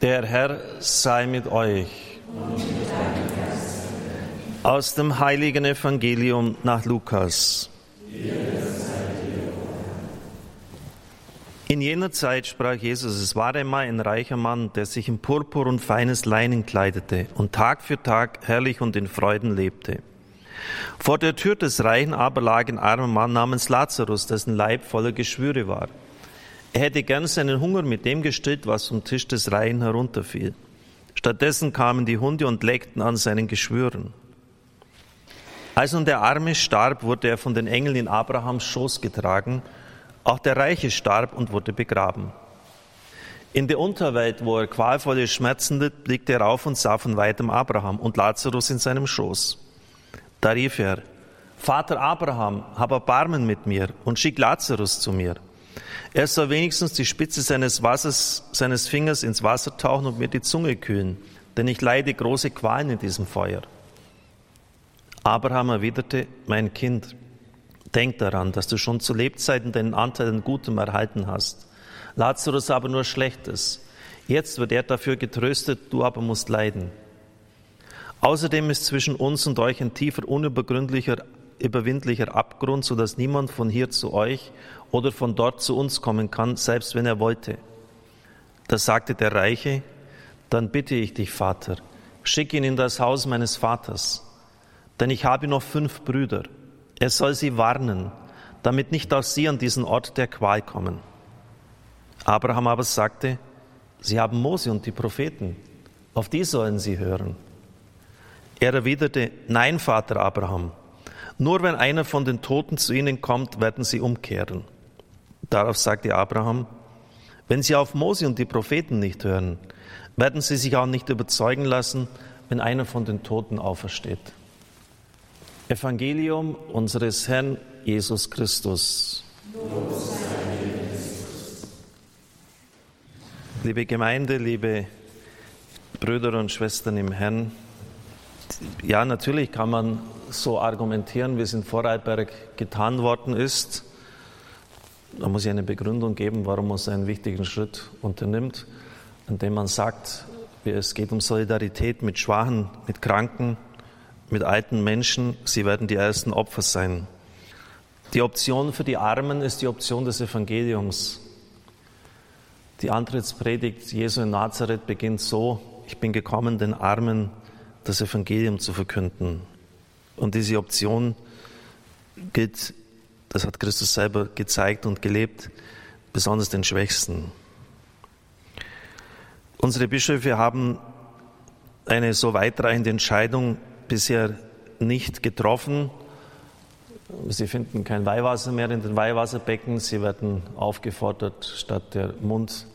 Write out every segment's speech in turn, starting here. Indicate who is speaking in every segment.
Speaker 1: Der Herr sei mit euch. Aus dem heiligen Evangelium nach Lukas. In jener Zeit sprach Jesus, es war einmal ein reicher Mann, der sich in Purpur und feines Leinen kleidete und Tag für Tag herrlich und in Freuden lebte. Vor der Tür des Reichen aber lag ein armer Mann namens Lazarus, dessen Leib voller Geschwüre war. Er hätte gern seinen Hunger mit dem gestillt, was vom Tisch des Reihen herunterfiel. Stattdessen kamen die Hunde und leckten an seinen Geschwüren. Als nun der Arme starb, wurde er von den Engeln in Abrahams Schoß getragen. Auch der Reiche starb und wurde begraben. In der Unterwelt, wo er qualvolle Schmerzen litt, blickte er auf und sah von weitem Abraham und Lazarus in seinem Schoß. Da rief er, Vater Abraham, hab Erbarmen mit mir und schick Lazarus zu mir. Er soll wenigstens die Spitze seines, Wassers, seines Fingers ins Wasser tauchen und mir die Zunge kühlen, denn ich leide große Qualen in diesem Feuer. Abraham erwiderte, mein Kind, denk daran, dass du schon zu Lebzeiten deinen Anteil an Gutem erhalten hast. Lazarus aber nur Schlechtes. Jetzt wird er dafür getröstet, du aber musst leiden. Außerdem ist zwischen uns und euch ein tiefer, unübergründlicher überwindlicher Abgrund, so dass niemand von hier zu euch oder von dort zu uns kommen kann, selbst wenn er wollte. Da sagte der Reiche, dann bitte ich dich, Vater, schick ihn in das Haus meines Vaters, denn ich habe noch fünf Brüder. Er soll sie warnen, damit nicht auch sie an diesen Ort der Qual kommen. Abraham aber sagte, sie haben Mose und die Propheten, auf die sollen sie hören. Er erwiderte, nein, Vater Abraham, nur wenn einer von den Toten zu ihnen kommt, werden sie umkehren. Darauf sagte Abraham, wenn sie auf Mose und die Propheten nicht hören, werden sie sich auch nicht überzeugen lassen, wenn einer von den Toten aufersteht. Evangelium unseres Herrn Jesus Christus. Liebe Gemeinde, liebe Brüder und Schwestern im Herrn, ja, natürlich kann man so argumentieren, wie es in Vorarlberg getan worden ist. Da muss ich eine Begründung geben, warum man so einen wichtigen Schritt unternimmt, indem man sagt, es geht um Solidarität mit Schwachen, mit Kranken, mit alten Menschen. Sie werden die ersten Opfer sein. Die Option für die Armen ist die Option des Evangeliums. Die Antrittspredigt Jesu in Nazareth beginnt so, ich bin gekommen, den Armen das Evangelium zu verkünden. Und diese Option gilt, das hat Christus selber gezeigt und gelebt, besonders den Schwächsten. Unsere Bischöfe haben eine so weitreichende Entscheidung bisher nicht getroffen. Sie finden kein Weihwasser mehr in den Weihwasserbecken. Sie werden aufgefordert, statt der Mund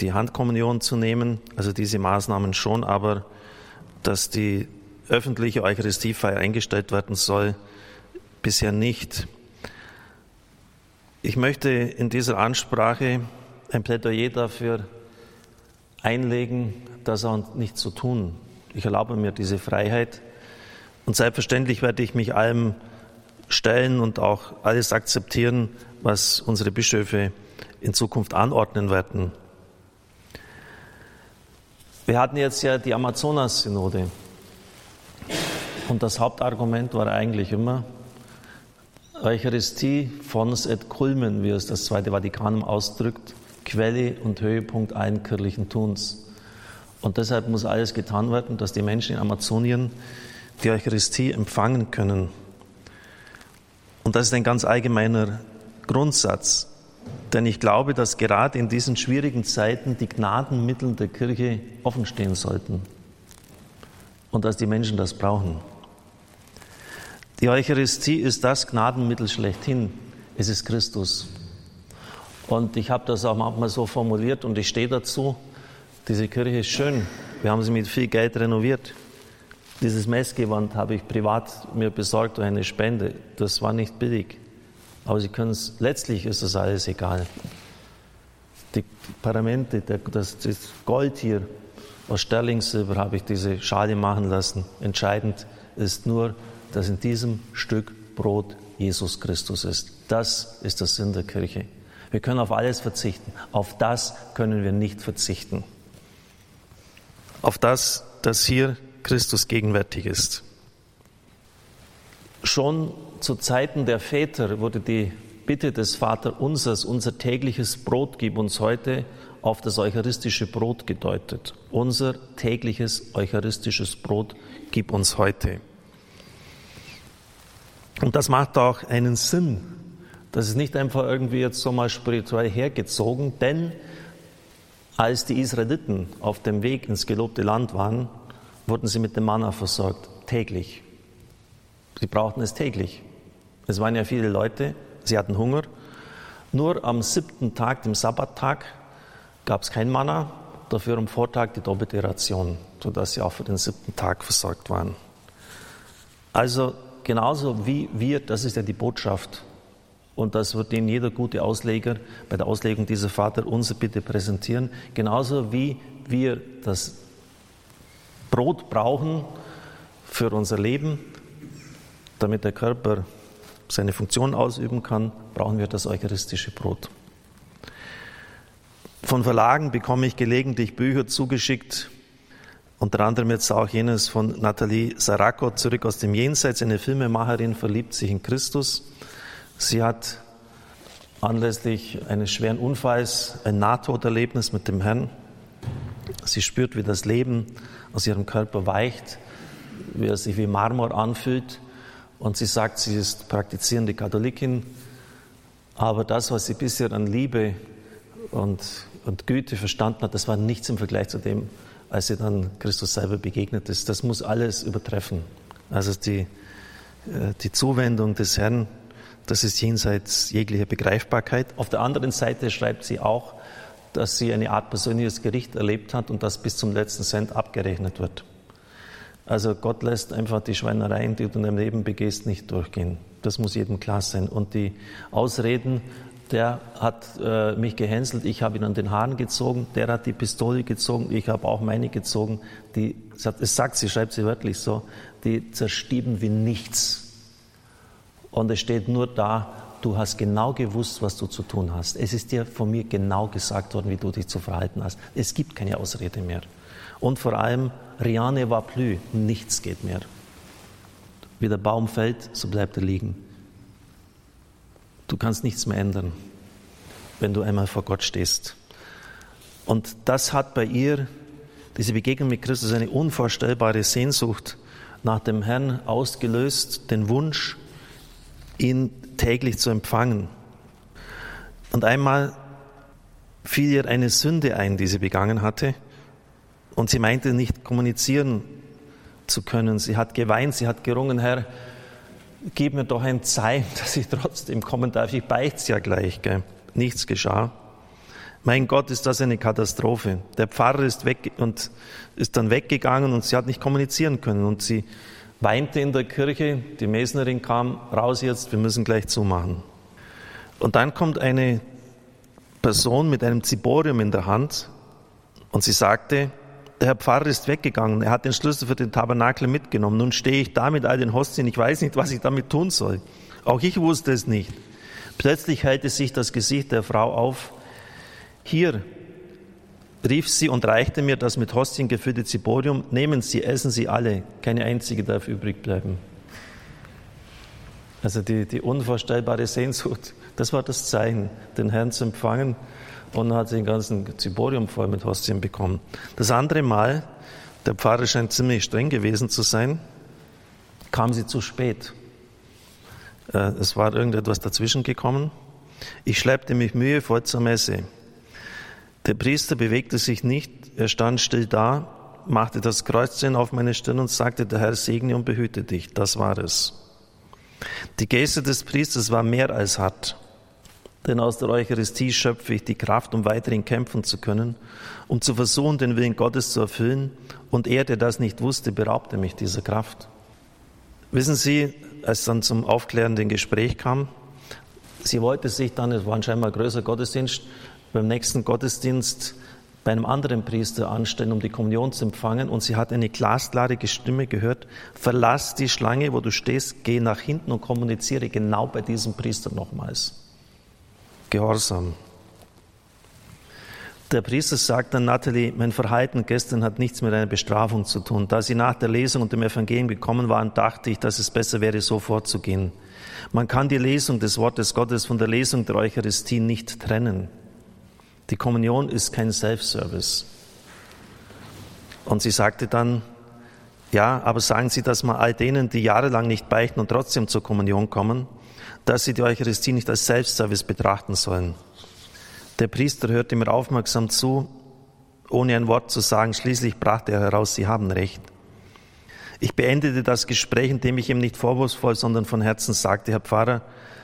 Speaker 1: die Handkommunion zu nehmen. Also diese Maßnahmen schon, aber dass die öffentliche Eucharistiefeier eingestellt werden soll, bisher nicht. Ich möchte in dieser Ansprache ein Plädoyer dafür einlegen, das auch nicht zu tun. Ich erlaube mir diese Freiheit und selbstverständlich werde ich mich allem stellen und auch alles akzeptieren, was unsere Bischöfe in Zukunft anordnen werden. Wir hatten jetzt ja die Amazonas-Synode. Und das Hauptargument war eigentlich immer, Eucharistie fons et culmen, wie es das Zweite Vatikanum ausdrückt, Quelle und Höhepunkt allen kirchlichen Tuns. Und deshalb muss alles getan werden, dass die Menschen in Amazonien die Eucharistie empfangen können. Und das ist ein ganz allgemeiner Grundsatz. Denn ich glaube, dass gerade in diesen schwierigen Zeiten die Gnadenmittel der Kirche offen stehen sollten und dass die Menschen das brauchen. Die Eucharistie ist das Gnadenmittel schlechthin. Es ist Christus. Und ich habe das auch manchmal so formuliert und ich stehe dazu. Diese Kirche ist schön. Wir haben sie mit viel Geld renoviert. Dieses Messgewand habe ich privat mir besorgt durch eine Spende. Das war nicht billig. Aber Sie können es, letztlich ist das alles egal. Die Paramente, das, Gold hier, aus Sterlingsilber habe ich diese Schale machen lassen. Entscheidend ist nur, dass in diesem Stück Brot Jesus Christus ist. Das ist der Sinn der Kirche. Wir können auf alles verzichten. Auf das können wir nicht verzichten. auf das, dass hier Christus gegenwärtig ist. Schon zu Zeiten der Väter wurde die Bitte des Vaterunsers, unser tägliches Brot gib uns heute, auf das eucharistische Brot gedeutet. Unser tägliches eucharistisches Brot gib uns heute. Und das macht auch einen Sinn. Das ist nicht einfach irgendwie jetzt so mal spirituell hergezogen, denn als die Israeliten auf dem Weg ins gelobte Land waren, wurden sie mit dem Manna versorgt, täglich. Sie brauchten es täglich. Es waren ja viele Leute, sie hatten Hunger. Nur am siebten Tag, dem Sabbattag, gab es kein Manna, dafür am Vortag die doppelte Ration, sodass sie auch für den siebten Tag versorgt waren. Also genauso wie wir, das ist ja die Botschaft, und das wird Ihnen jeder gute Ausleger bei der Auslegung dieser Vater unser bitte präsentieren, genauso wie wir das Brot brauchen für unser Leben, damit der Körper seine Funktion ausüben kann, brauchen wir das eucharistische Brot. Von Verlagen bekomme ich gelegentlich Bücher zugeschickt, unter anderem jetzt auch jenes von Nathalie Sarako, zurück aus dem Jenseits. Eine Filmemacherin verliebt sich in Christus. Sie hat anlässlich eines schweren Unfalls ein Nahtoderlebnis mit dem Herrn. Sie spürt, wie das Leben aus ihrem Körper weicht, wie er sich wie Marmor anfühlt. Und sie sagt, sie ist praktizierende Katholikin, aber das, was sie bisher an Liebe und und Güte verstanden hat, das war nichts im Vergleich zu dem, als sie dann Christus selber begegnet ist. Das muss alles übertreffen. Also die, äh, die Zuwendung des Herrn, das ist jenseits jeglicher Begreifbarkeit. Auf der anderen Seite schreibt sie auch, dass sie eine Art persönliches Gericht erlebt hat und das bis zum letzten Cent abgerechnet wird. Also Gott lässt einfach die Schweinereien, die du in deinem Leben begehst, nicht durchgehen. Das muss jedem klar sein. Und die Ausreden, der hat äh, mich gehänselt, ich habe ihn an den Haaren gezogen, der hat die Pistole gezogen, ich habe auch meine gezogen. Die, es sagt sie, schreibt sie wörtlich so, die zerstieben wie nichts. Und es steht nur da, du hast genau gewusst, was du zu tun hast. Es ist dir von mir genau gesagt worden, wie du dich zu verhalten hast. Es gibt keine Ausrede mehr. Und vor allem, rien ne va plus, nichts geht mehr. Wie der Baum fällt, so bleibt er liegen. Du kannst nichts mehr ändern, wenn du einmal vor Gott stehst. Und das hat bei ihr, diese Begegnung mit Christus, eine unvorstellbare Sehnsucht nach dem Herrn ausgelöst, den Wunsch, ihn täglich zu empfangen. Und einmal fiel ihr eine Sünde ein, die sie begangen hatte, und sie meinte nicht kommunizieren zu können. Sie hat geweint, sie hat gerungen, Herr, gib mir doch ein Zeichen, dass ich trotzdem kommen darf. Ich beicht's ja gleich. Gell? Nichts geschah. Mein Gott, ist das eine Katastrophe. Der Pfarrer ist weg und ist dann weggegangen und sie hat nicht kommunizieren können und sie weinte in der Kirche. Die Mesnerin kam raus jetzt, wir müssen gleich zumachen. Und dann kommt eine Person mit einem Ziborium in der Hand und sie sagte, der Herr Pfarrer ist weggegangen, er hat den Schlüssel für den Tabernakel mitgenommen. Nun stehe ich da mit all den Hostien, ich weiß nicht, was ich damit tun soll. Auch ich wusste es nicht. Plötzlich hellte sich das Gesicht der Frau auf. Hier, rief sie und reichte mir das mit Hostien gefüllte Ziborium. Nehmen Sie, essen Sie alle, keine einzige darf übrig bleiben. Also die, die unvorstellbare Sehnsucht, das war das Zeichen, den Herrn zu empfangen und dann hat sie den ganzen Ziborium voll mit Hostien bekommen. Das andere Mal, der Pfarrer scheint ziemlich streng gewesen zu sein, kam sie zu spät. Äh, es war irgendetwas dazwischen gekommen. Ich schleppte mich mühevoll zur Messe. Der Priester bewegte sich nicht, er stand still da, machte das Kreuzzeichen auf meine Stirn und sagte, der Herr segne und behüte dich. Das war es. Die Geste des Priesters war mehr als hart. Denn aus der Eucharistie schöpfe ich die Kraft, um weiterhin kämpfen zu können, um zu versuchen, den Willen Gottes zu erfüllen. Und er, der das nicht wusste, beraubte mich dieser Kraft. Wissen Sie, als dann zum aufklärenden Gespräch kam, sie wollte sich dann, es war ein scheinbar größer Gottesdienst, beim nächsten Gottesdienst bei einem anderen Priester anstellen, um die Kommunion zu empfangen. Und sie hat eine glasklare Stimme gehört, verlass die Schlange, wo du stehst, geh nach hinten und kommuniziere genau bei diesem Priester nochmals. Gehorsam. Der Priester sagt dann, Natalie, mein Verhalten gestern hat nichts mit einer Bestrafung zu tun. Da Sie nach der Lesung und dem Evangelium gekommen waren, dachte ich, dass es besser wäre, so vorzugehen. Man kann die Lesung des Wortes Gottes von der Lesung der Eucharistie nicht trennen. Die Kommunion ist kein Self-Service. Und sie sagte dann, ja, aber sagen Sie das mal all denen, die jahrelang nicht beichten und trotzdem zur Kommunion kommen, dass sie die Eucharistie nicht als Self-Service betrachten sollen. Der Priester hörte mir aufmerksam zu, ohne ein Wort zu sagen. Schließlich brachte er heraus, Sie haben recht. Ich beendete das Gespräch, indem ich ihm nicht vorwurfsvoll, sondern von Herzen sagte, Herr Pfarrer,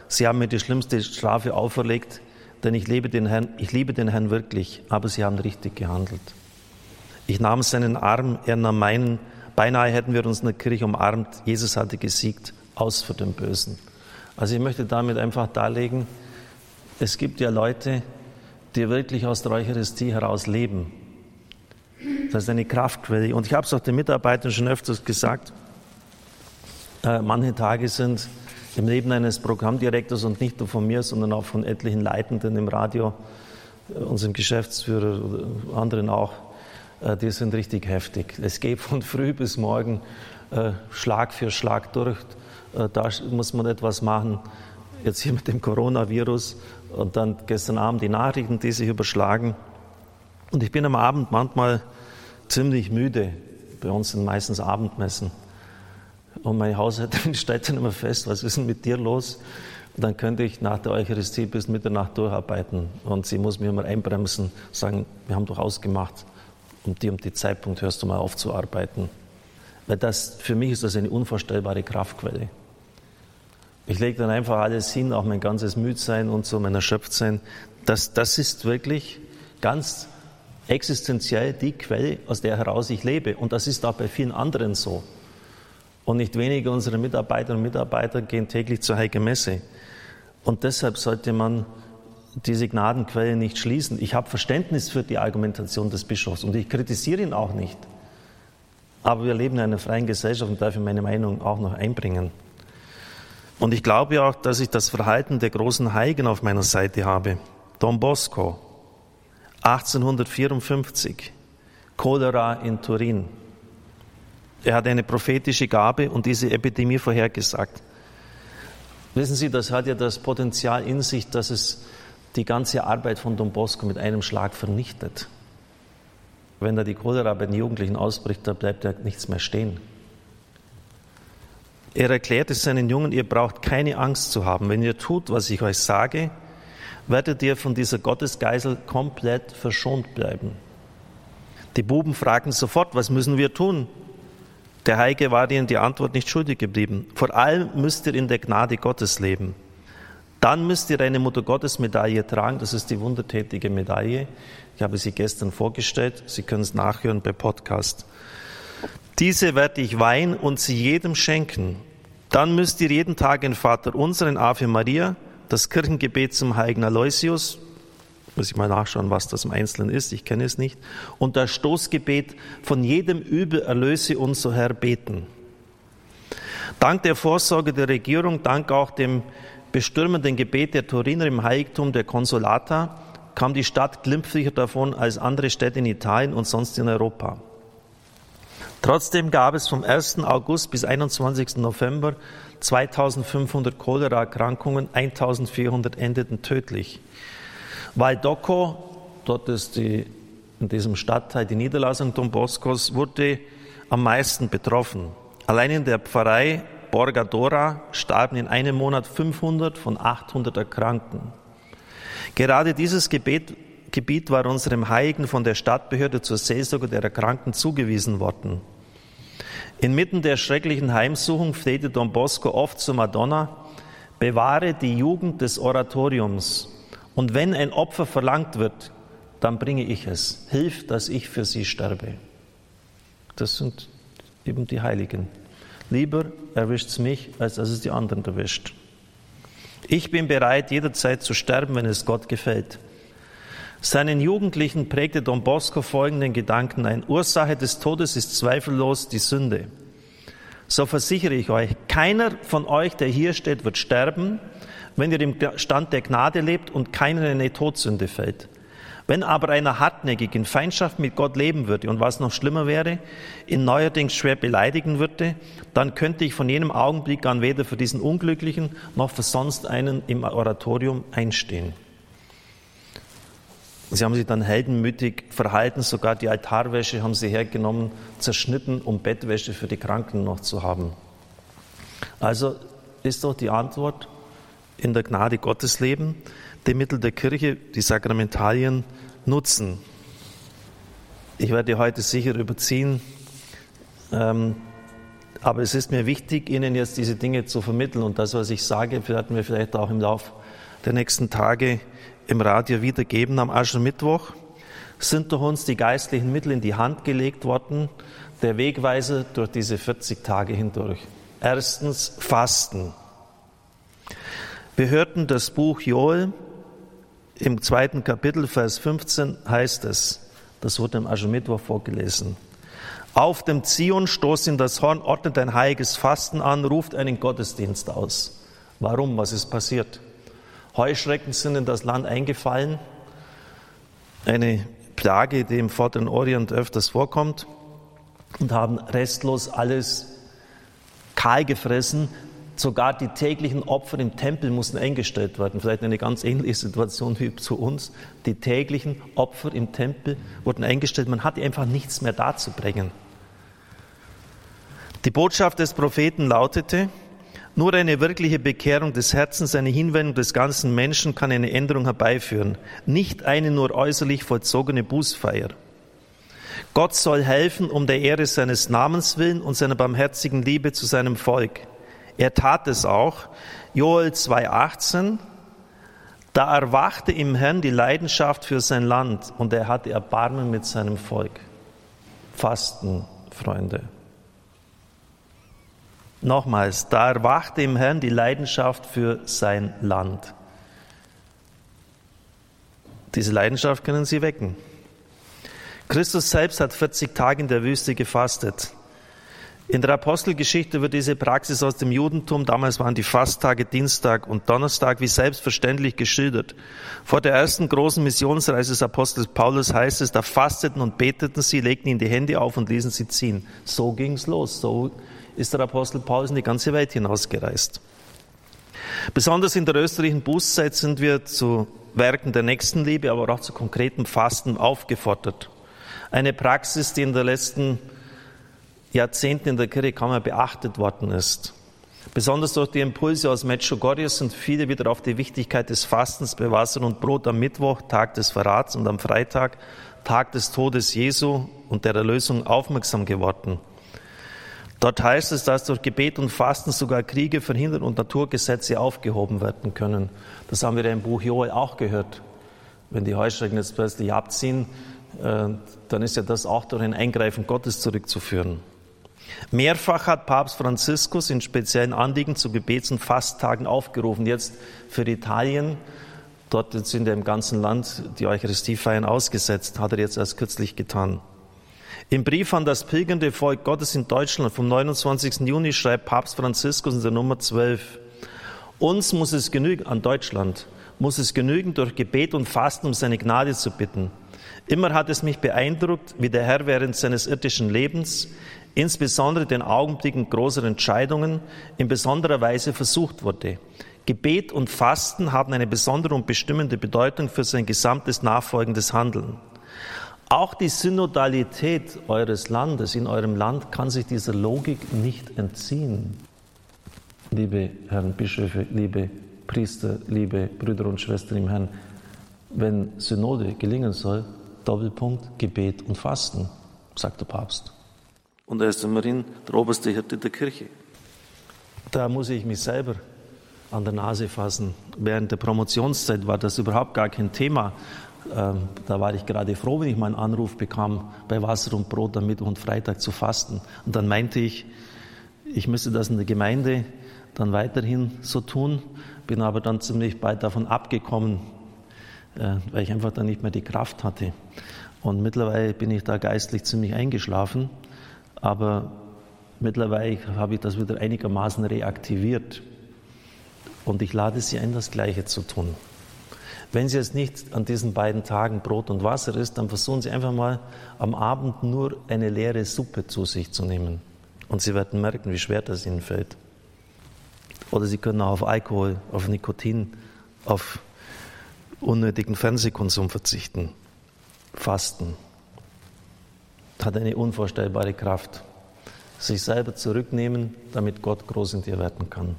Speaker 1: Sie haben mir die schlimmste Strafe auferlegt, denn ich liebe den Herrn, ich liebe den Herrn wirklich, aber Sie haben richtig gehandelt. Ich nahm seinen Arm, er nahm meinen, beinahe hätten wir uns in der Kirche umarmt, Jesus hatte gesiegt, aus für den Bösen. Also ich möchte damit einfach darlegen, es gibt ja Leute, die wirklich aus der Eucharistie heraus leben. Das ist eine Kraftquelle. Und ich habe es auch den Mitarbeitern schon öfters gesagt. Äh, manche Tage sind im Leben eines Programmdirektors und nicht nur von mir, sondern auch von etlichen Leitenden im Radio, äh, unserem Geschäftsführer oder anderen auch, äh, die sind richtig heftig. Es geht von früh bis morgen äh, Schlag für Schlag durch. Äh, da muss man etwas machen. Jetzt hier mit dem Coronavirus und dann gestern Abend die Nachrichten, die sich überschlagen. Und ich bin am Abend manchmal ziemlich müde. Bei uns sind meistens Abendmessen. Und meine Haushälterin stellt dann immer fest, was ist denn mit dir los? Und dann könnte ich nach der Eucharistie bis Mitternacht durcharbeiten. Und sie muss mir immer einbremsen, sagen, wir haben doch ausgemacht, um die um die Zeitpunkt hörst du mal auf zu arbeiten. Weil das, für mich ist das eine unvorstellbare Kraftquelle. Ich lege dann einfach alles hin, auch mein ganzes Müdsein und so, mein Erschöpftsein. Das, das ist wirklich ganz existenziell die Quelle, aus der heraus ich lebe. Und das ist auch bei vielen anderen so. Und nicht wenige unserer Mitarbeiterinnen und Mitarbeiter gehen täglich zur Heilige Messe. Und deshalb sollte man diese Gnadenquelle nicht schließen. Ich habe Verständnis für die Argumentation des Bischofs und ich kritisiere ihn auch nicht. Aber wir leben in einer freien Gesellschaft und darf ich meine Meinung auch noch einbringen. Und ich glaube auch, dass ich das Verhalten der großen Heiligen auf meiner Seite habe. Don Bosco, 1854, Cholera in Turin. Er hat eine prophetische Gabe und diese Epidemie vorhergesagt. Wissen Sie, das hat ja das Potenzial in sich, dass es die ganze Arbeit von Don Bosco mit einem Schlag vernichtet. Wenn da die Cholera bei den Jugendlichen ausbricht, da bleibt ja nichts mehr stehen. Er erklärte seinen Jungen, ihr braucht keine Angst zu haben. Wenn ihr tut, was ich euch sage, werdet ihr von dieser Gottesgeisel komplett verschont bleiben. Die Buben fragten sofort, was müssen wir tun? Der Heilige war ihnen die Antwort nicht schuldig geblieben. Vor allem müsst ihr in der Gnade Gottes leben. Dann müsst ihr eine Mutter Gottes Medaille tragen. Das ist die wundertätige Medaille. Ich habe sie gestern vorgestellt. Sie können es nachhören bei Podcast. Diese werde ich weihen und sie jedem schenken. Dann müsst ihr jeden Tag in Vater unseren Ave Maria, das Kirchengebet zum heiligen Aloysius, muss ich mal nachschauen, was das im Einzelnen ist, ich kenne es nicht, und das Stoßgebet von jedem Übel erlöse uns, so Herr, beten. Dank der Vorsorge der Regierung, dank auch dem bestürmenden Gebet der Turiner im Heiligtum der Consolata, kam die Stadt glimpflicher davon als andere Städte in Italien und sonst in Europa. Trotzdem gab es vom 1. August bis 21. November 2500 Cholera-Erkrankungen, 1400 endeten tödlich. Valdocco, dort ist die, in diesem Stadtteil die Niederlassung Don Boscos, wurde am meisten betroffen. Allein in der Pfarrei Borgadora starben in einem Monat 500 von 800 Erkrankten. Gerade dieses Gebet Gebiet war unserem Heiligen von der Stadtbehörde zur Seelsorge der Erkrankten zugewiesen worden. Inmitten der schrecklichen Heimsuchung flehte Don Bosco oft zur Madonna, bewahre die Jugend des Oratoriums. Und wenn ein Opfer verlangt wird, dann bringe ich es. Hilf, dass ich für sie sterbe. Das sind eben die Heiligen. Lieber erwischt es mich, als dass es die anderen erwischt. Ich bin bereit, jederzeit zu sterben, wenn es Gott gefällt. Seinen Jugendlichen prägte Don Bosco folgenden Gedanken ein. Ursache des Todes ist zweifellos die Sünde. So versichere ich euch, keiner von euch, der hier steht, wird sterben, wenn ihr im Stand der Gnade lebt und keiner in eine Todsünde fällt. Wenn aber einer hartnäckig in Feindschaft mit Gott leben würde und was noch schlimmer wäre, ihn neuerdings schwer beleidigen würde, dann könnte ich von jenem Augenblick an weder für diesen Unglücklichen noch für sonst einen im Oratorium einstehen. Sie haben sich dann heldenmütig verhalten, sogar die Altarwäsche haben sie hergenommen, zerschnitten, um Bettwäsche für die Kranken noch zu haben. Also ist doch die Antwort in der Gnade Gottes leben, die Mittel der Kirche, die Sakramentalien nutzen. Ich werde heute sicher überziehen, ähm, aber es ist mir wichtig, Ihnen jetzt diese Dinge zu vermitteln und das, was ich sage, werden wir vielleicht auch im Laufe der nächsten Tage im Radio wiedergeben. Am Aschermittwoch sind durch uns die geistlichen Mittel in die Hand gelegt worden, der Wegweiser durch diese 40 Tage hindurch. Erstens Fasten. Wir hörten das Buch Joel. Im zweiten Kapitel, Vers 15 heißt es, das wurde am Aschermittwoch vorgelesen. Auf dem Zion stoßt in das Horn, ordnet ein heiliges Fasten an, ruft einen Gottesdienst aus. Warum? Was ist passiert? Heuschrecken sind in das Land eingefallen. Eine Plage, die im Vorderen Orient öfters vorkommt und haben restlos alles kahl gefressen, Sogar die täglichen Opfer im Tempel mussten eingestellt werden. Vielleicht eine ganz ähnliche Situation wie zu uns. Die täglichen Opfer im Tempel wurden eingestellt. Man hatte einfach nichts mehr darzubringen. Die Botschaft des Propheten lautete, nur eine wirkliche Bekehrung des Herzens, eine Hinwendung des ganzen Menschen kann eine Änderung herbeiführen, nicht eine nur äußerlich vollzogene Bußfeier. Gott soll helfen um der Ehre seines Namens willen und seiner barmherzigen Liebe zu seinem Volk. Er tat es auch. Joel 2,18. Da erwachte im Herrn die Leidenschaft für sein Land und er hatte Erbarmen mit seinem Volk. Fasten, Freunde. Nochmals, da erwachte im Herrn die Leidenschaft für sein Land. Diese Leidenschaft können Sie wecken. Christus selbst hat 40 Tage in der Wüste gefastet. In der Apostelgeschichte wird diese Praxis aus dem Judentum, damals waren die Fasttage Dienstag und Donnerstag, wie selbstverständlich geschildert. Vor der ersten großen Missionsreise des Apostels Paulus heißt es, da fasteten und beteten sie, legten ihnen die Hände auf und ließen sie ziehen. So ging's los. So ist der Apostel Paulus in die ganze Welt hinausgereist. Besonders in der österreichischen Bußzeit sind wir zu Werken der Nächstenliebe, aber auch zu konkretem Fasten aufgefordert. Eine Praxis, die in der letzten Jahrzehnten in der Kirche kaum mehr beachtet worden ist. Besonders durch die Impulse aus Medjugorje sind viele wieder auf die Wichtigkeit des Fastens bei Wasser und Brot am Mittwoch, Tag des Verrats und am Freitag, Tag des Todes Jesu und der Erlösung aufmerksam geworden. Dort heißt es, dass durch Gebet und Fasten sogar Kriege verhindert und Naturgesetze aufgehoben werden können. Das haben wir ja im Buch Joel auch gehört. Wenn die Heuschrecken jetzt plötzlich abziehen, äh, dann ist ja das auch durch ein Eingreifen Gottes zurückzuführen. Mehrfach hat Papst Franziskus in speziellen Anliegen zu Gebets- und Fasttagen aufgerufen. Jetzt für Italien, dort sind ja im ganzen Land die Eucharistiefeiern ausgesetzt, hat er jetzt erst kürzlich getan. Im Brief an das pilgernde Volk Gottes in Deutschland vom 29. Juni schreibt Papst Franziskus in der Nummer 12, uns muss es genügen, an Deutschland, muss es genügen, durch Gebet und Fasten um seine Gnade zu bitten. Immer hat es mich beeindruckt, wie der Herr während seines irdischen Lebens insbesondere den Augenblicken großer Entscheidungen in besonderer Weise versucht wurde. Gebet und Fasten haben eine besondere und bestimmende Bedeutung für sein gesamtes nachfolgendes Handeln. Auch die Synodalität eures Landes, in eurem Land, kann sich dieser Logik nicht entziehen. Liebe Herren Bischöfe, liebe Priester, liebe Brüder und Schwestern im Herrn, wenn Synode gelingen soll, Doppelpunkt Gebet und Fasten, sagt der Papst und er ist immerhin der oberste Hirte der Kirche. Da muss ich mich selber an der Nase fassen. Während der Promotionszeit war das überhaupt gar kein Thema. Ähm, da war ich gerade froh, wenn ich meinen Anruf bekam, bei Wasser und Brot am Mittwoch und Freitag zu fasten. Und dann meinte ich, ich müsste das in der Gemeinde dann weiterhin so tun, bin aber dann ziemlich bald davon abgekommen, äh, weil ich einfach dann nicht mehr die Kraft hatte. Und mittlerweile bin ich da geistlich ziemlich eingeschlafen aber mittlerweile habe ich das wieder einigermaßen reaktiviert. Und ich lade Sie ein, das Gleiche zu tun. Wenn Sie jetzt nicht an diesen beiden Tagen Brot und Wasser isst, dann versuchen Sie einfach mal am Abend nur eine leere Suppe zu sich zu nehmen. Und Sie werden merken, wie schwer das Ihnen fällt. Oder Sie können auch auf Alkohol, auf Nikotin, auf unnötigen Fernsehkonsum verzichten. Fasten hat eine unvorstellbare Kraft. Sich selber zurücknehmen, damit Gott groß in dir werden kann.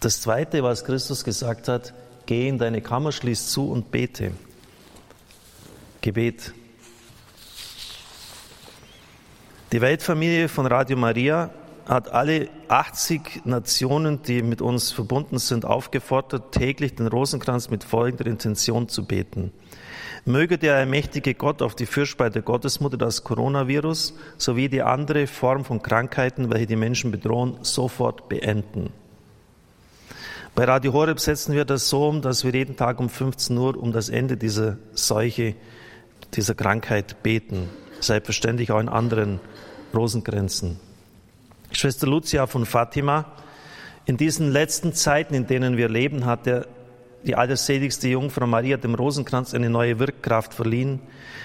Speaker 1: Das Zweite, was Christus gesagt hat, geh in deine Kammer, schließ zu und bete. Gebet. Die Weltfamilie von Radio Maria hat alle 80 Nationen, die mit uns verbunden sind, aufgefordert, täglich den Rosenkranz mit folgender Intention zu beten. Möge der allmächtige Gott auf die der Gottesmutter das Coronavirus sowie die andere Form von Krankheiten, welche die Menschen bedrohen, sofort beenden. Bei Radio Horeb setzen wir das so um, dass wir jeden Tag um 15 Uhr um das Ende dieser Seuche, dieser Krankheit beten. Selbstverständlich auch in anderen Rosengrenzen. Schwester Lucia von Fatima, in diesen letzten Zeiten, in denen wir leben, hat der, die allerseligste Jungfrau Maria dem Rosenkranz eine neue Wirkkraft verliehen.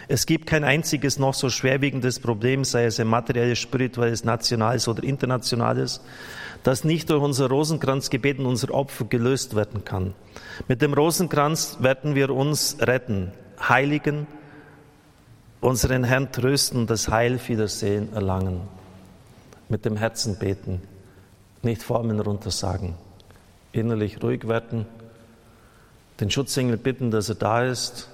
Speaker 1: Es gibt kein einziges noch so schwerwiegendes Problem, sei es ein materielles, spirituelles, nationales oder internationales, das nicht durch unser Rosenkranzgebet und unser Opfer gelöst werden kann. Mit dem Rosenkranz werden wir uns retten, heiligen, unseren Herrn trösten das Heil vieler erlangen mit dem Herzen beten, nicht Formen runtersagen, innerlich ruhig werden, den Schutzengel bitten, dass er da ist,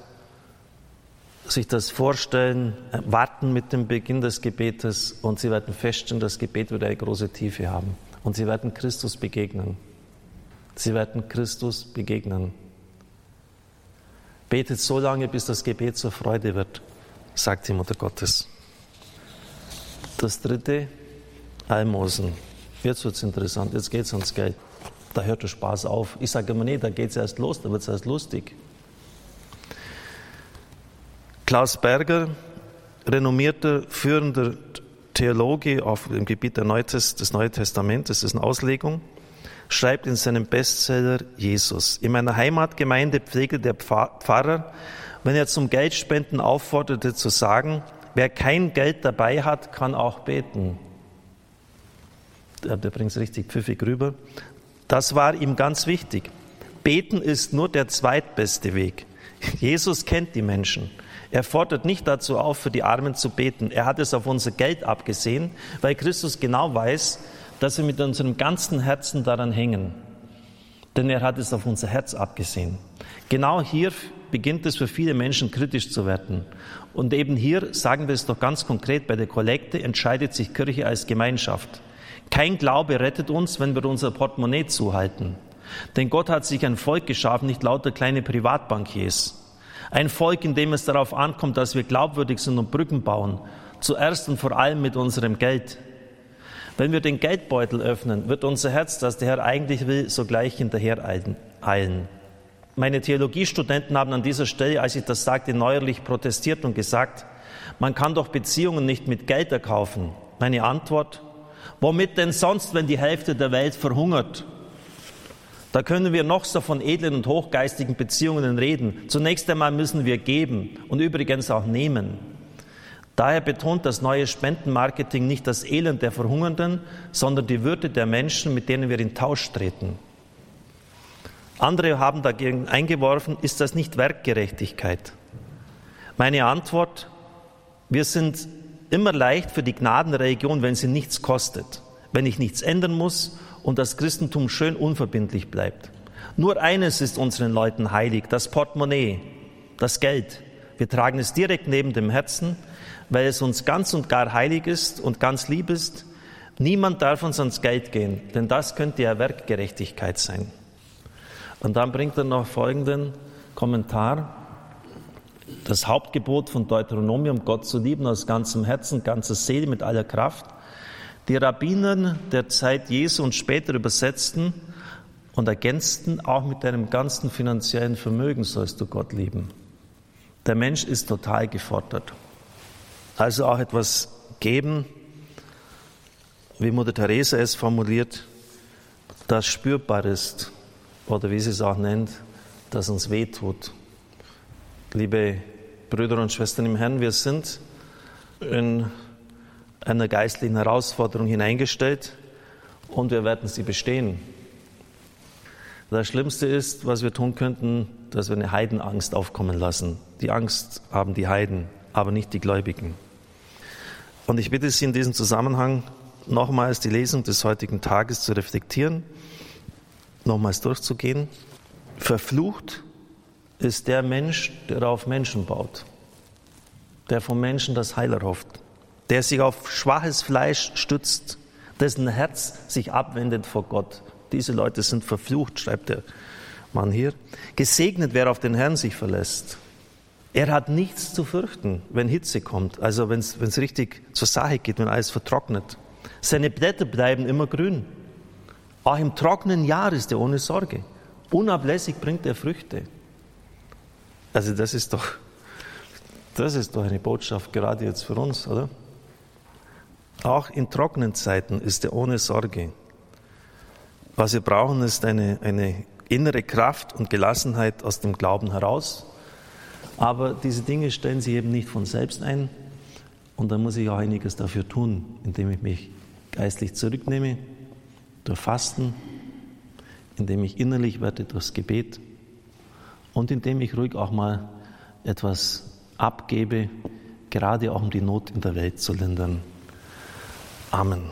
Speaker 1: sich das vorstellen, warten mit dem Beginn des Gebetes und sie werden feststellen, das Gebet wird eine große Tiefe haben und sie werden Christus begegnen. Sie werden Christus begegnen. Betet so lange, bis das Gebet zur Freude wird, sagt die Mutter Gottes. Das dritte, Almosen. Jetzt wird es interessant, jetzt geht es ans Geld. Da hört der Spaß auf. Ich sage immer, nee, da geht es erst los, da wird es erst lustig. Klaus Berger, renommierter, führender Theologe auf dem Gebiet des Neuen Testamentes, das ist eine Auslegung, schreibt in seinem Bestseller Jesus. In meiner Heimatgemeinde pflegte der Pfarrer, wenn er zum Geldspenden aufforderte, zu sagen, wer kein Geld dabei hat, kann auch beten der bringt es richtig pfiffig rüber. Das war ihm ganz wichtig. Beten ist nur der zweitbeste Weg. Jesus kennt die Menschen. Er fordert nicht dazu auf, für die Armen zu beten. Er hat es auf unser Geld abgesehen, weil Christus genau weiß, dass wir mit unserem ganzen Herzen daran hängen. Denn er hat es auf unser Herz abgesehen. Genau hier beginnt es für viele Menschen kritisch zu werden. Und eben hier, sagen wir es doch ganz konkret, bei der Kollekte entscheidet sich Kirche als Gemeinschaft. Kein Glaube rettet uns, wenn wir unser Portemonnaie zuhalten. Denn Gott hat sich ein Volk geschaffen, nicht lauter kleine Privatbankiers. Ein Volk, in dem es darauf ankommt, dass wir glaubwürdig sind und Brücken bauen. Zuerst und vor allem mit unserem Geld. Wenn wir den Geldbeutel öffnen, wird unser Herz, das der Herr eigentlich will, sogleich hinterher eilen. Meine Theologiestudenten haben an dieser Stelle, als ich das sagte, neuerlich protestiert und gesagt, man kann doch Beziehungen nicht mit Geld erkaufen. Meine Antwort, Womit denn sonst, wenn die Hälfte der Welt verhungert? Da können wir noch so von edlen und hochgeistigen Beziehungen reden. Zunächst einmal müssen wir geben und übrigens auch nehmen. Daher betont das neue Spendenmarketing nicht das Elend der Verhungernden, sondern die Würde der Menschen, mit denen wir in Tausch treten. Andere haben dagegen eingeworfen, ist das nicht Werkgerechtigkeit? Meine Antwort, wir sind immer leicht für die Gnadenreligion, wenn sie nichts kostet, wenn ich nichts ändern muss und das Christentum schön unverbindlich bleibt. Nur eines ist unseren Leuten heilig, das Portemonnaie, das Geld. Wir tragen es direkt neben dem Herzen, weil es uns ganz und gar heilig ist und ganz lieb ist. Niemand darf uns ans Geld gehen, denn das könnte ja Werkgerechtigkeit sein. Und dann bringt er noch folgenden Kommentar das Hauptgebot von Deuteronomium, Gott zu lieben aus ganzem Herzen, ganzer Seele, mit aller Kraft. Die Rabbiner der Zeit Jesu und später übersetzten und ergänzten, auch mit deinem ganzen finanziellen Vermögen sollst du Gott lieben. Der Mensch ist total gefordert. Also auch etwas geben, wie Mutter Teresa es formuliert, das spürbar ist, oder wie sie es auch nennt, das uns wehtut. Liebe Brüder und Schwestern im Herrn, wir sind in einer geistlichen Herausforderung hineingestellt und wir werden sie bestehen. Das Schlimmste ist, was wir tun könnten, dass wir eine Heidenangst aufkommen lassen. Die Angst haben die Heiden, aber nicht die Gläubigen. Und ich bitte Sie in diesem Zusammenhang nochmals die Lesung des heutigen Tages zu reflektieren, nochmals durchzugehen. Verflucht ist der Mensch, der auf Menschen baut, der vom Menschen das Heil erhofft, der sich auf schwaches Fleisch stützt, dessen Herz sich abwendet vor Gott. Diese Leute sind verflucht, schreibt der Mann hier. Gesegnet, wer auf den Herrn sich verlässt. Er hat nichts zu fürchten, wenn Hitze kommt, also wenn es richtig zur Sache geht, wenn alles vertrocknet. Seine Blätter bleiben immer grün. Auch im trockenen Jahr ist er ohne Sorge. Unablässig bringt er Früchte. Also das ist doch, das ist doch eine Botschaft gerade jetzt für uns, oder? Auch in trockenen Zeiten ist er ohne Sorge. Was wir brauchen, ist eine, eine innere Kraft und Gelassenheit aus dem Glauben heraus. Aber diese Dinge stellen sich eben nicht von selbst ein. Und da muss ich auch einiges dafür tun, indem ich mich geistlich zurücknehme, durch Fasten, indem ich innerlich werde durchs Gebet und indem ich ruhig auch mal etwas abgebe, gerade auch um die Not in der Welt zu lindern. Amen.